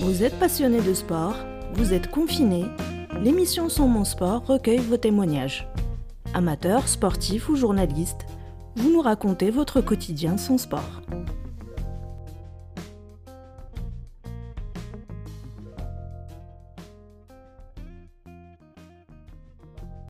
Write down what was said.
Vous êtes passionné de sport, vous êtes confiné, l'émission Sans mon sport recueille vos témoignages. Amateurs, sportifs ou journalistes, vous nous racontez votre quotidien sans sport.